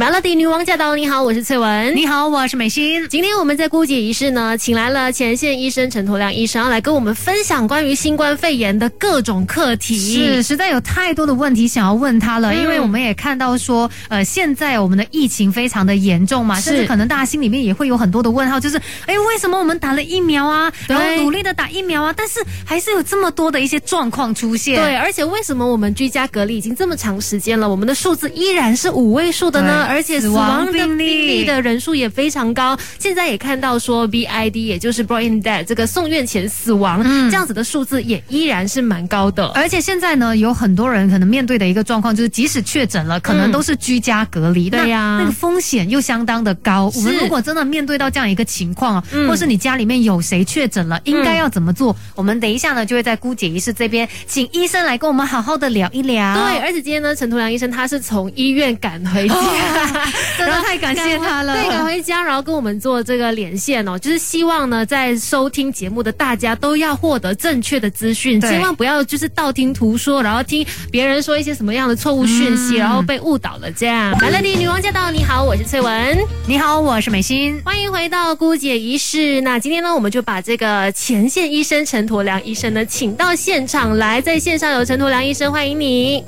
Melody 女王驾到！你好，我是翠文。你好，我是美心。今天我们在姑姐仪式呢，请来了前线医生陈驼亮医生，要来跟我们分享关于新冠肺炎的各种课题。是，实在有太多的问题想要问他了，因为我们也看到说，呃，现在我们的疫情非常的严重嘛，甚至可能大家心里面也会有很多的问号，就是，哎，为什么我们打了疫苗啊，然后努力的打疫苗啊，但是还是有这么多的一些状况出现？对，而且为什么我们居家隔离已经这么长时间了，我们的数字依然是五位数的呢？而且死亡的病例的人数也非常高，现在也看到说 BID，也就是 brought in dead 这个送院前死亡这样子的数字也依然是蛮高的。而且现在呢，有很多人可能面对的一个状况就是，即使确诊了，可能都是居家隔离，对呀，那个风险又相当的高。我们如果真的面对到这样一个情况，或是你家里面有谁确诊了，应该要怎么做？我们等一下呢，就会在姑姐医师这边请医生来跟我们好好的聊一聊。对，而且今天呢，陈图良医生他是从医院赶回家。真的太感谢他了，对，赶回家，然后跟我们做这个连线哦，就是希望呢，在收听节目的大家都要获得正确的资讯，千万不要就是道听途说，然后听别人说一些什么样的错误讯息，然后被误导了。这样，来了你女王驾到，你好，我是翠文，你好，我是美心，欢迎回到姑姐仪式。那今天呢，我们就把这个前线医生陈驼良医生呢，请到现场来，在线上有陈驼良医生，欢迎你。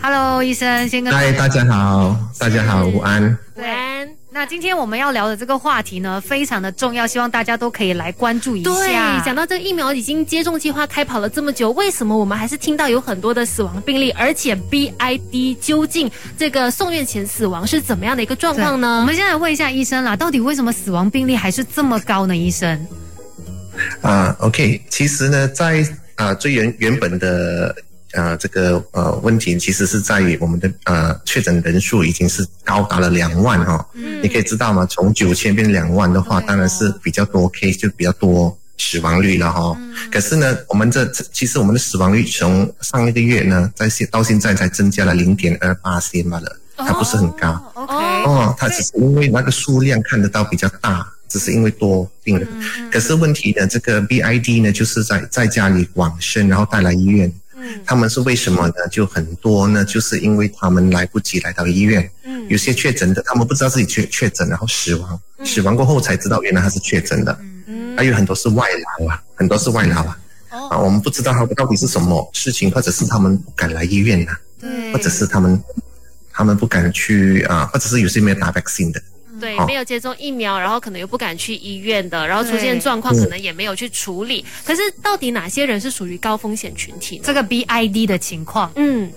Hello，医生，先跟嗨，大家好，大家好，午安。午安。那今天我们要聊的这个话题呢，非常的重要，希望大家都可以来关注一下。对，讲到这疫苗已经接种计划开跑了这么久，为什么我们还是听到有很多的死亡病例？而且 BID 究竟这个送院前死亡是怎么样的一个状况呢？我们现在问一下医生啦，到底为什么死亡病例还是这么高呢？医生？啊，OK，其实呢，在啊最原原本的。呃，这个呃问题其实是在于我们的呃确诊人数已经是高达了两万哈，嗯，你可以知道吗？从九千变两万的话，当然是比较多 case 就比较多死亡率了哈。可是呢，我们这其实我们的死亡率从上一个月呢，在现到现在才增加了零点二八千罢了，它不是很高。OK，哦，它只是因为那个数量看得到比较大，只是因为多病人。可是问题呢，这个 BID 呢，就是在在家里往生，然后带来医院。他们是为什么呢？就很多呢，就是因为他们来不及来到医院。嗯，有些确诊的，他们不知道自己确确诊，然后死亡，死亡过后才知道原来他是确诊的。嗯，还有很多是外劳啊，很多是外劳啊。哦，啊，我们不知道他到底是什么事情，或者是他们不敢来医院呐，对，或者是他们他们不敢去啊，或者是有些没有打 vaccine 的。对，没有接种疫苗，然后可能又不敢去医院的，然后出现状况，可能也没有去处理。可是，到底哪些人是属于高风险群体？这个 BID 的情况，嗯，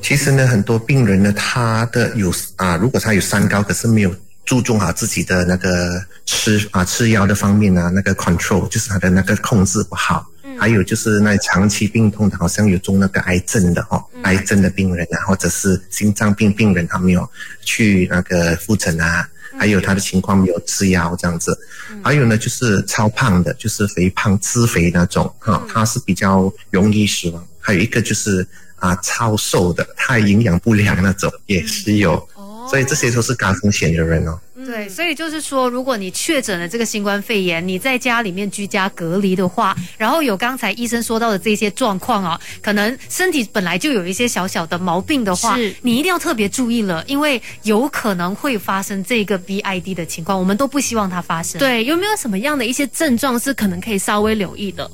其实呢，很多病人呢，他的有啊，如果他有三高，可是没有注重好自己的那个吃啊吃药的方面啊，那个 control 就是他的那个控制不好。还有就是那长期病痛的，好像有中那个癌症的哈，癌症的病人啊，或者是心脏病病人，他没有去那个复诊啊，还有他的情况没有吃药这样子。还有呢，就是超胖的，就是肥胖吃肥那种哈，他是比较容易死亡。还有一个就是啊，超瘦的，太营养不良那种也是有。所以这些都是高风险的人哦。对，所以就是说，如果你确诊了这个新冠肺炎，你在家里面居家隔离的话，然后有刚才医生说到的这些状况啊，可能身体本来就有一些小小的毛病的话，你一定要特别注意了，因为有可能会发生这个 BID 的情况，我们都不希望它发生。对，有没有什么样的一些症状是可能可以稍微留意的？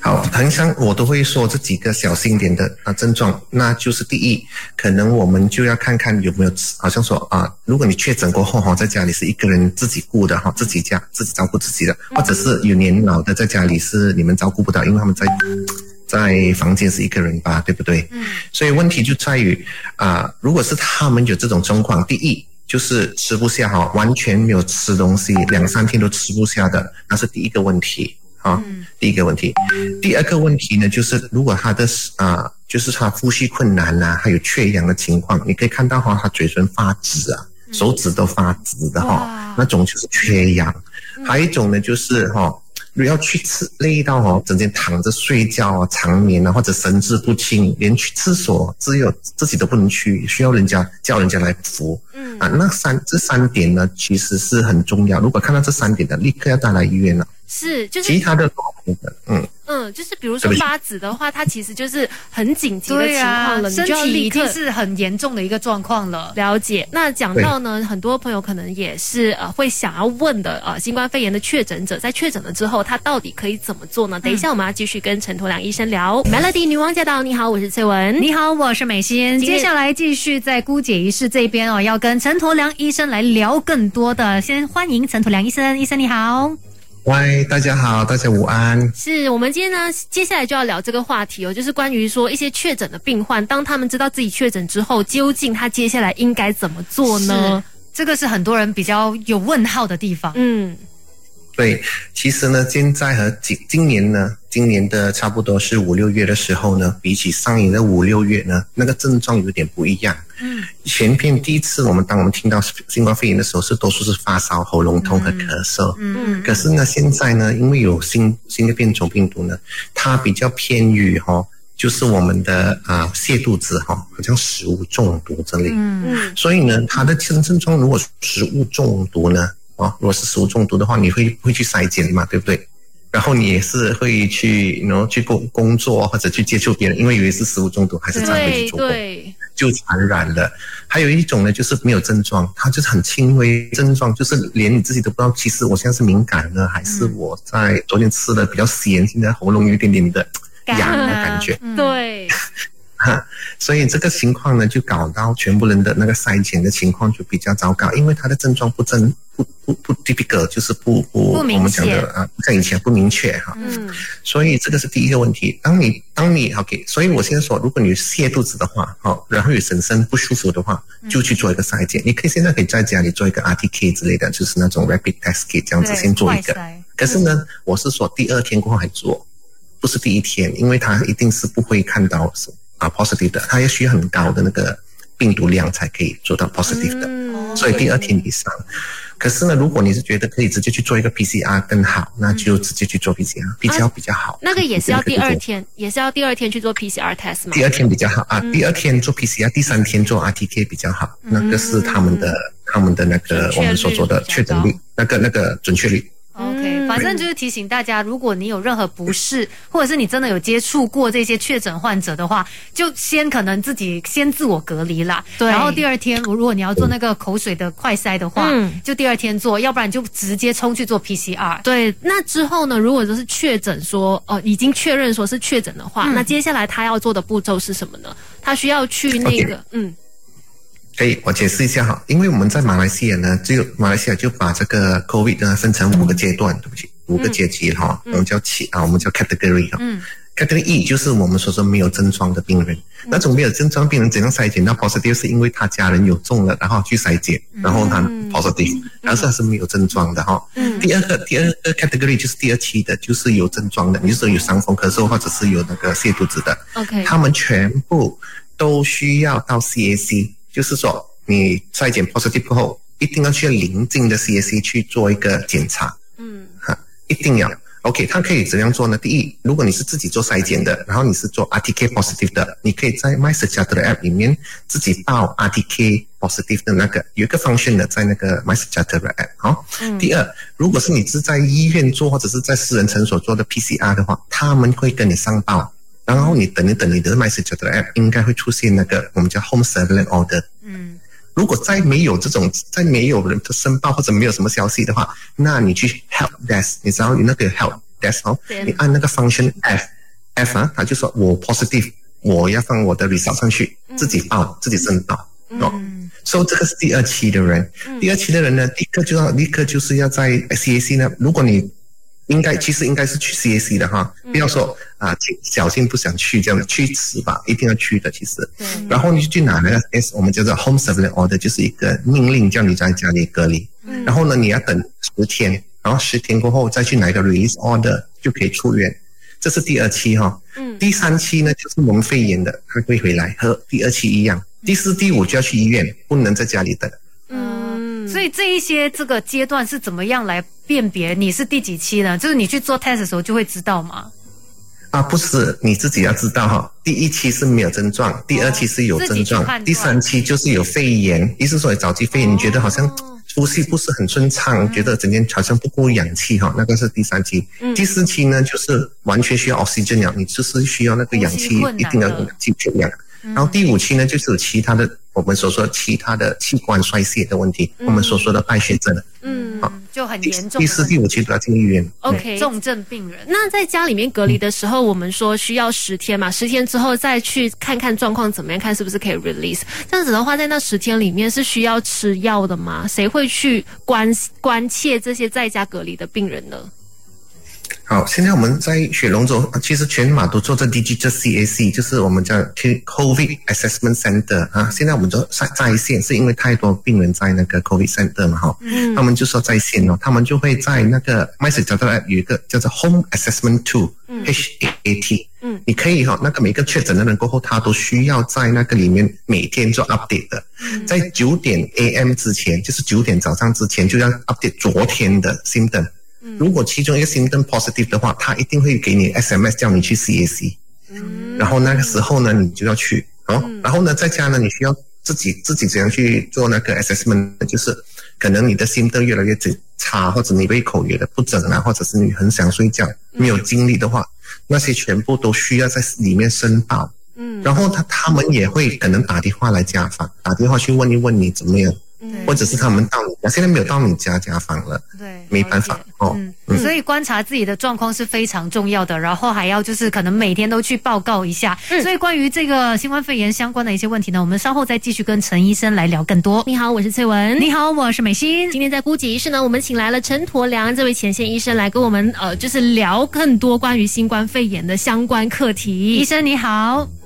好，恒常我都会说这几个小心点的啊症状，那就是第一，可能我们就要看看有没有，好像说啊，如果你确诊过后哈，在家里是一个人自己顾的哈，自己家自己照顾自己的，或者是有年老的在家里是你们照顾不到，因为他们在在房间是一个人吧，对不对？嗯。所以问题就在于啊，如果是他们有这种状况，第一就是吃不下哈，完全没有吃东西，两三天都吃不下的，那是第一个问题。啊，第一个问题，第二个问题呢，就是如果他的啊，就是他呼吸困难呐，还有缺氧的情况，你可以看到哈，他嘴唇发紫啊，手指都发紫的哈，那种就是缺氧。还有一种呢，就是哈，要去吃累到哦，整天躺着睡觉啊，长眠啊，或者神志不清，连去厕所只有自己都不能去，需要人家叫人家来扶。嗯啊，那三这三点呢，其实是很重要。如果看到这三点的，立刻要带来医院了。是，就是其他的嗯嗯，就是比如说发紫的话，它其实就是很紧急的情况了，身体已经是很严重的一个状况了。了解。那讲到呢，很多朋友可能也是呃会想要问的呃，新冠肺炎的确诊者在确诊了之后，他到底可以怎么做呢？等一下我们要继续跟陈图良医生聊。Melody 女王驾到，你好，我是翠文，你好，我是美心。接下来继续在姑姐仪式这边哦，要跟陈图良医生来聊更多的。先欢迎陈图良医生，医生你好。喂，大家好，大家午安。是我们今天呢，接下来就要聊这个话题哦，就是关于说一些确诊的病患，当他们知道自己确诊之后，究竟他接下来应该怎么做呢？这个是很多人比较有问号的地方。嗯。对，其实呢，现在和今今年呢，今年的差不多是五六月的时候呢，比起上一的五六月呢，那个症状有点不一样。嗯，前片第一次我们当我们听到新冠肺炎的时候，是多数是发烧、喉咙痛和咳嗽。嗯，可是呢，现在呢，因为有新新的变种病毒呢，它比较偏于哈，就是我们的啊泻肚子哈，好像食物中毒这类。嗯，所以呢，它的症症状如果食物中毒呢？哦，如果是食物中毒的话，你会会去筛检嘛，对不对？然后你也是会去，然后去工工作或者去接触别人，因为以为是食物中毒，还是再回去做工，就传染了。还有一种呢，就是没有症状，它就是很轻微症状，就是连你自己都不知道，其实我现在是敏感呢，还是我在昨天吃的比较咸，现在喉咙有一点点的痒的感觉。对。哈，所以这个情况呢，就搞到全部人的那个筛检的情况就比较糟糕，因为他的症状不真不不不 typical，就是不不我们讲的啊，像以前不明确哈。嗯，所以这个是第一个问题。当你当你 OK，所以我先说，如果你泻肚子的话，好，然后有全身不舒服的话，就去做一个筛检。你可以现在可以在家里做一个 RTK 之类的，就是那种 rapid test kit 这样子先做一个。可是呢，我是说第二天过后还做，不是第一天，因为他一定是不会看到。啊，positive 的，它要需要很高的那个病毒量才可以做到 positive 的，所以第二天以上。可是呢，如果你是觉得可以直接去做一个 PCR 更好，那就直接去做 PCR 比较比较好。那个也是要第二天，也是要第二天去做 PCR test 吗？第二天比较好啊，第二天做 PCR，第三天做 RTK 比较好。那个是他们的他们的那个我们所做的确诊率，那个那个准确率。OK，反正就是提醒大家，如果你有任何不适，或者是你真的有接触过这些确诊患者的话，就先可能自己先自我隔离啦。对。然后第二天，如果你要做那个口水的快筛的话，就第二天做，要不然就直接冲去做 PCR。对。那之后呢？如果就是确诊说哦，已经确认说是确诊的话，那接下来他要做的步骤是什么呢？他需要去那个嗯。可以，我解释一下哈，因为我们在马来西亚呢，就马来西亚就把这个 COVID 呢分成五个阶段，对不起，五个阶级哈，我们叫七啊，我们叫 category 哈。嗯，category E 就是我们所说没有症状的病人，那种没有症状病人怎样筛检？那 positive？是因为他家人有中了，然后去筛检，然后他 positive，但是他是没有症状的哈。嗯。第二个第二个 category 就是第二期的，就是有症状的，你是说有伤风咳嗽或者是有那个泻肚子的，OK，他们全部都需要到 CAC。就是说，你筛检 positive 后，一定要去临近的 CAC 去做一个检查。嗯，哈，一定要。OK，它可以怎样做呢？第一，如果你是自己做筛检的，然后你是做 RTK positive 的，你可以在 MySejahtera App 里面自己报 RTK positive 的那个有一个 function 的，在那个 MySejahtera App。好，第二，如果是你是在医院做或者是在私人诊所做的 PCR 的话，他们会跟你上报。然后你等一等，你的 message 的 app 应该会出现那个我们叫 home surveillance order。嗯，如果再没有这种，再没有人的申报或者没有什么消息的话，那你去 help desk，你知道你那个 help desk 哦，你按那个 function F F 啊，他就说我 positive，我要放我的 result 上去，自己报，自己申报哦。所以这个是第二期的人，第二期的人呢，立刻就要立刻就是要在 CAC 呢，如果你应该其实应该是去 CAC 的哈，不要说啊，小心不想去这样的去迟吧，一定要去的。其实，然后你就去拿那个 S，我们叫做 Home Surveillance Order，就是一个命令，叫你在家里隔离。然后呢，你要等十天，然后十天过后再去拿一个 Release Order 就可以出院。这是第二期哈。嗯。第三期呢，就是我们肺炎的，它会回来和第二期一样。第四、第五就要去医院，不能在家里等。所以这一些这个阶段是怎么样来辨别你是第几期呢？就是你去做 test 的时候就会知道吗？啊，不是，你自己要知道哈。第一期是没有症状，第二期是有症状，第三期就是有肺炎。意思说早期肺炎，你觉得好像呼吸不是很顺畅，觉得整天好像不够氧气哈，那个是第三期。第四期呢，就是完全需要 oxygen 氧，你就是需要那个氧气，一定要氧气缺氧。然后第五期呢，就是有其他的，我们所说其他的器官衰竭的问题，我们所说的败血症。嗯，就很严重。第四、第五期都要进医院。OK，重症病人。那在家里面隔离的时候，我们说需要十天嘛，十天之后再去看看状况怎么样，看是不是可以 release。这样子的话，在那十天里面是需要吃药的吗？谁会去关关切这些在家隔离的病人呢？好，现在我们在雪龙州，其实全马都做这 digital CAC，就是我们叫 COVID Assessment Center 啊。现在我们做在在线，是因为太多病人在那个 COVID Center 嘛，哈。嗯。他们就说在线哦，他们就会在那个 Message 找到有一个叫做 Home Assessment Tool，H A A T。嗯。你可以哈，那个每个确诊的人过后，他都需要在那个里面每天做 update 的。在九点 AM 之前，就是九点早上之前，就要 update 昨天的 symptom。如果其中一个 symptom positive 的话，他一定会给你 SMS 叫你去 CAC，嗯，然后那个时候呢，你就要去，哦，然后呢，在家呢，你需要自己自己怎样去做那个 assessment，就是可能你的 symptom 越来越差，或者你胃口越来不整啊，或者是你很想睡觉，没有精力的话，那些全部都需要在里面申报，嗯，然后他他们也会可能打电话来家访，打电话去问一问你怎么样。或者是他们到你家，现在没有到你家家访了，对，没办法哦。嗯，所以观察自己的状况是非常重要的，然后还要就是可能每天都去报告一下。嗯，所以关于这个新冠肺炎相关的一些问题呢，我们稍后再继续跟陈医生来聊更多。你好，我是翠文。你好，我是美心。今天在孤寂医师呢，我们请来了陈驼良这位前线医生来跟我们呃，就是聊更多关于新冠肺炎的相关课题。医生你好。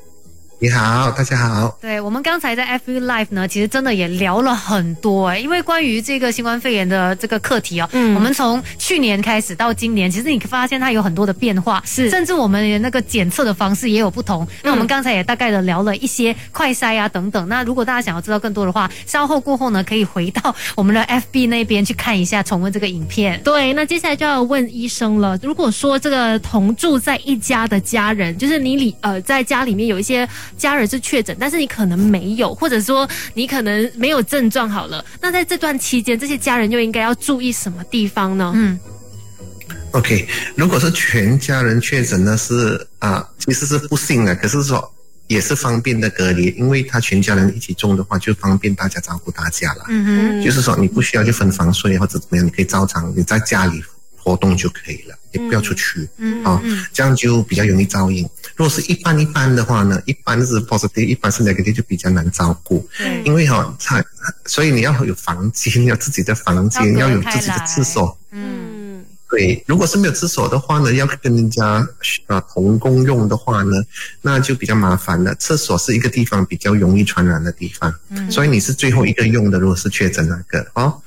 你好，大家好。对我们刚才在 F U Live 呢，其实真的也聊了很多哎，因为关于这个新冠肺炎的这个课题哦，嗯，我们从去年开始到今年，其实你发现它有很多的变化，是，甚至我们那个检测的方式也有不同。那我们刚才也大概的聊了一些快筛啊等等。那如果大家想要知道更多的话，稍后过后呢，可以回到我们的 F B 那边去看一下，重温这个影片。对，那接下来就要问医生了。如果说这个同住在一家的家人，就是你里呃在家里面有一些。家人是确诊，但是你可能没有，或者说你可能没有症状好了。那在这段期间，这些家人又应该要注意什么地方呢？嗯，OK，如果是全家人确诊呢，是啊，其实是不幸的，可是说也是方便的隔离，因为他全家人一起中的话，就方便大家照顾大家了。嗯哼，就是说你不需要去分房睡或者怎么样，你可以照常你在家里。活动就可以了，也不要出去，啊，这样就比较容易照应。如果是一般一般的话呢，一般是 positive，一般是 negative 就比较难照顾。因为哈，它所以你要有房间，要自己的房间，要有自己的厕所。嗯，对。如果是没有厕所的话呢，要跟人家啊同共用的话呢，那就比较麻烦了。厕所是一个地方比较容易传染的地方，所以你是最后一个用的。如果是确诊那个哦。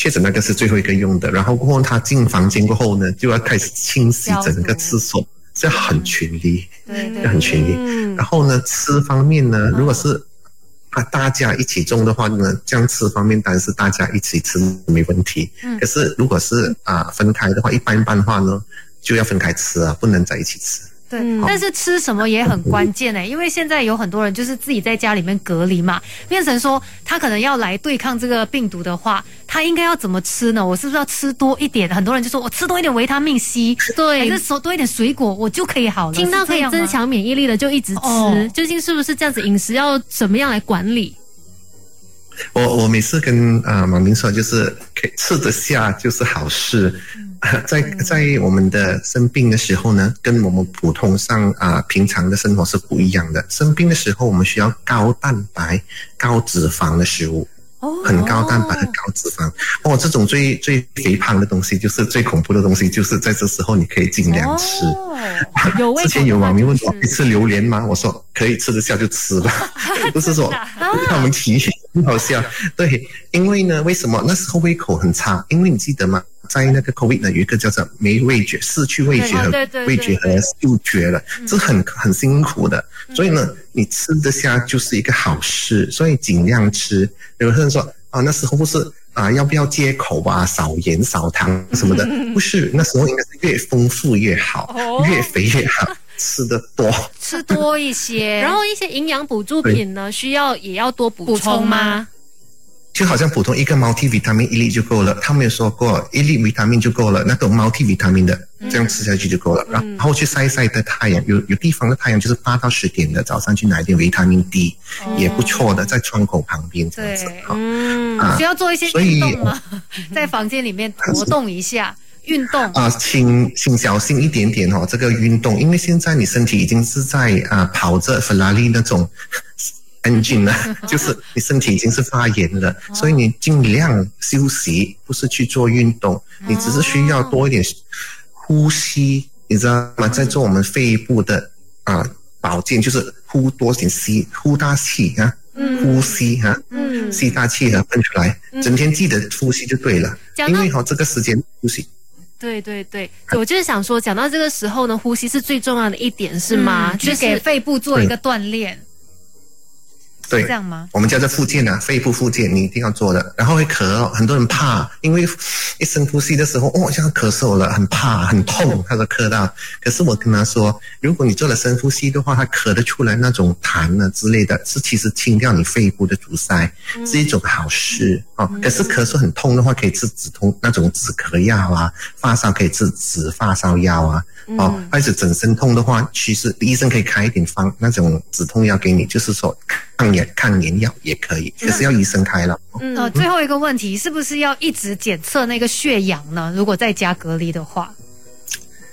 确诊那个是最后一个用的，然后过后他进房间过后呢，就要开始清洗整个厕所，这很群力，对，很群力。然后呢，吃方面呢，如果是啊大家一起种的话呢，这样吃方面当然是大家一起吃没问题。嗯。可是如果是啊分开的话，一般般的话呢，就要分开吃啊，不能在一起吃。对，但是吃什么也很关键哎，因为现在有很多人就是自己在家里面隔离嘛，变成说他可能要来对抗这个病毒的话，他应该要怎么吃呢？我是不是要吃多一点？很多人就说我吃多一点维他命 C，对，还是说多一点水果，我就可以好了。听到可以增强免疫力的就一直吃，究竟是不是这样子？饮食要怎么样来管理？我我每次跟啊马明说，就是可以吃得下就是好事。在在我们的生病的时候呢，跟我们普通上啊平常的生活是不一样的。生病的时候，我们需要高蛋白、高脂肪的食物，很高蛋白和高脂肪。哦，这种最最肥胖的东西，就是最恐怖的东西，就是在这时候你可以尽量吃。有之前有网民问我，可以吃榴莲吗？我说可以吃得下就吃吧，不是说他们提醒好笑。对，因为呢，为什么那时候胃口很差？因为你记得吗？在那个 COVID 呢，有一个叫做没味觉、失去味觉和味觉和嗅觉了，这很很辛苦的。所以呢，你吃得下就是一个好事，所以尽量吃。有人说啊，那时候不是啊，要不要戒口啊，少盐少糖什么的？不是，那时候应该是越丰富越好，越肥越好，吃的多，吃多一些。然后一些营养补助品呢，需要也要多补充吗？就好像普通一个 multi vitamin 一粒就够了，他们有说过一粒维他命就够了，那种 multi vitamin 的这样吃下去就够了。然后去晒一晒的太阳，有有地方的太阳就是八到十点的，早上去拿一点维他命 D 也不错的，在窗口旁边这样子。嗯，需要做一些运动吗？在房间里面活动一下。运动啊，请请小心一点点哦。这个运动，因为现在你身体已经是在啊跑着法拉利那种 engine 了，就是你身体已经是发炎了，所以你尽量休息，不是去做运动，你只是需要多一点呼吸，你知道吗？在做我们肺部的啊保健，就是呼多点吸，呼大气啊，呼吸哈，嗯吸大气啊，喷出来，整天记得呼吸就对了，因为哈这个时间呼吸。对对对，我就是想说，讲到这个时候呢，呼吸是最重要的一点，是吗？就是给肺部做一个锻炼。对，这样吗？我们叫做复健啊，肺部复健你一定要做的。然后会咳，很多人怕，因为一深呼吸的时候，哦，像咳嗽了，很怕，很痛，他说咳到。可是我跟他说，如果你做了深呼吸的话，他咳得出来那种痰啊之类的，是其实清掉你肺部的阻塞，是一种好事哦。可是咳嗽很痛的话，可以吃止痛那种止咳药啊，发烧可以吃止发烧药啊。哦，而且整身痛的话，其实医生可以开一点方那种止痛药给你，就是说抗炎抗炎药也可以，可是要医生开了。嗯，最后一个问题，是不是要一直检测那个血氧呢？如果在家隔离的话？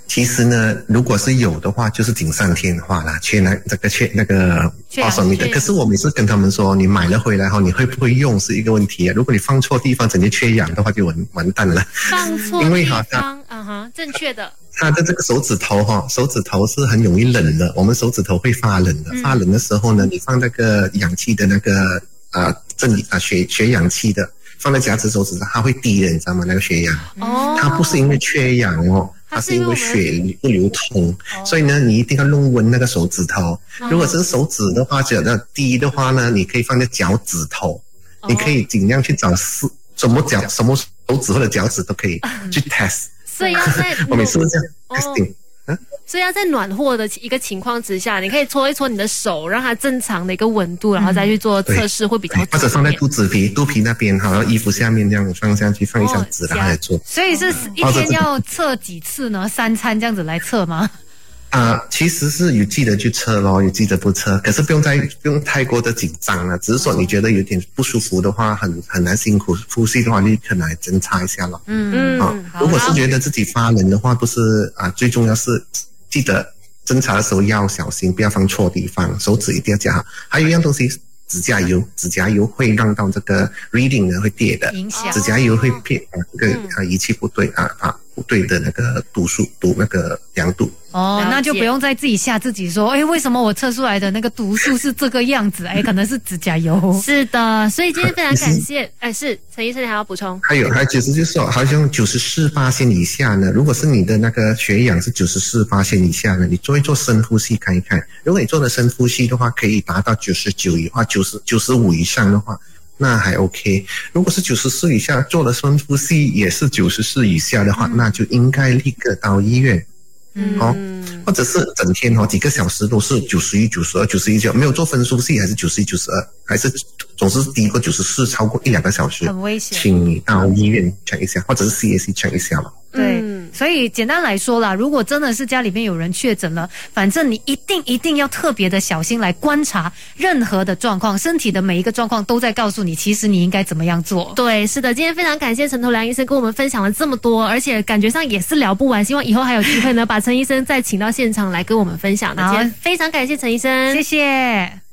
其实呢，如果是有的话，就是锦上添花啦，缺那这个缺那个保守你的。可是我每次跟他们说，你买了回来后，你会不会用是一个问题啊？如果你放错地方，整天缺氧的话，就完完蛋了。放错地方，啊哈，正确的。他的这个手指头哈，手指头是很容易冷的，我们手指头会发冷的。发冷的时候呢，你放那个氧气的那个啊，正啊血血氧气的，放在夹子手指上，它会低的，你知道吗？那个血氧，哦，它不是因为缺氧哦。它是因为血不流通，所以呢，你一定要弄温那个手指头。如果是手指的话，觉得低的话呢，你可以放在脚趾头，你可以尽量去找是什么脚、什么手指或者脚趾都可以 去 test。所以要在 我每次都这样 testing。所以要在暖和的一个情况之下，你可以搓一搓你的手，让它正常的一个温度，然后再去做测试会比较。或者放在肚子皮、肚皮那边，好，衣服下面这样放下去，放一张纸然后来做。所以是一天要测几次呢？三餐这样子来测吗？啊，其实是有记得去测咯，有记得不测，可是不用太不用太过的紧张了。只是说你觉得有点不舒服的话，很很难辛苦呼吸的话，你可能来侦查一下咯。嗯嗯。啊，如果是觉得自己发冷的话，不是啊，最重要是。记得侦查的时候要小心，不要放错地方，手指一定要夹好。还有一样东西，指甲油，指甲油会让到这个 reading 呢会跌的，指甲油会变啊，这个啊仪器不对啊啊。不对的那个度数度那个量度哦，那就不用再自己吓自己说，哎，为什么我测出来的那个度数是这个样子？哎，可能是指甲油。是的，所以今天非常感谢。哎，是陈医生，你还要补充？还有，还其实就是说，好像九十四八线以下呢，如果是你的那个血氧是九十四八线以下呢，你做一做深呼吸看一看。如果你做的深呼吸的话，可以达到九十九以话，九十九十五以上的话。那还 OK，如果是九十四以下做了深呼吸也是九十四以下的话，那就应该立刻到医院，哦，或者是整天哦几个小时都是九十一、九十二、九十一九没有做分数系还是九十一、九十二，还是总是低过九十四超过一两个小时，很危险，请你到医院 check 一下，或者是 CAC check 一下了。对，所以简单来说啦，如果真的是家里面有人确诊了，反正你一定一定要特别的小心来观察任何的状况，身体的每一个状况都在告诉你，其实你应该怎么样做。对，是的，今天非常感谢陈头梁医生跟我们分享了这么多，而且感觉上也是聊不完，希望以后还有机会呢，把陈医生再请到现场来跟我们分享的。今天非常感谢陈医生，谢谢。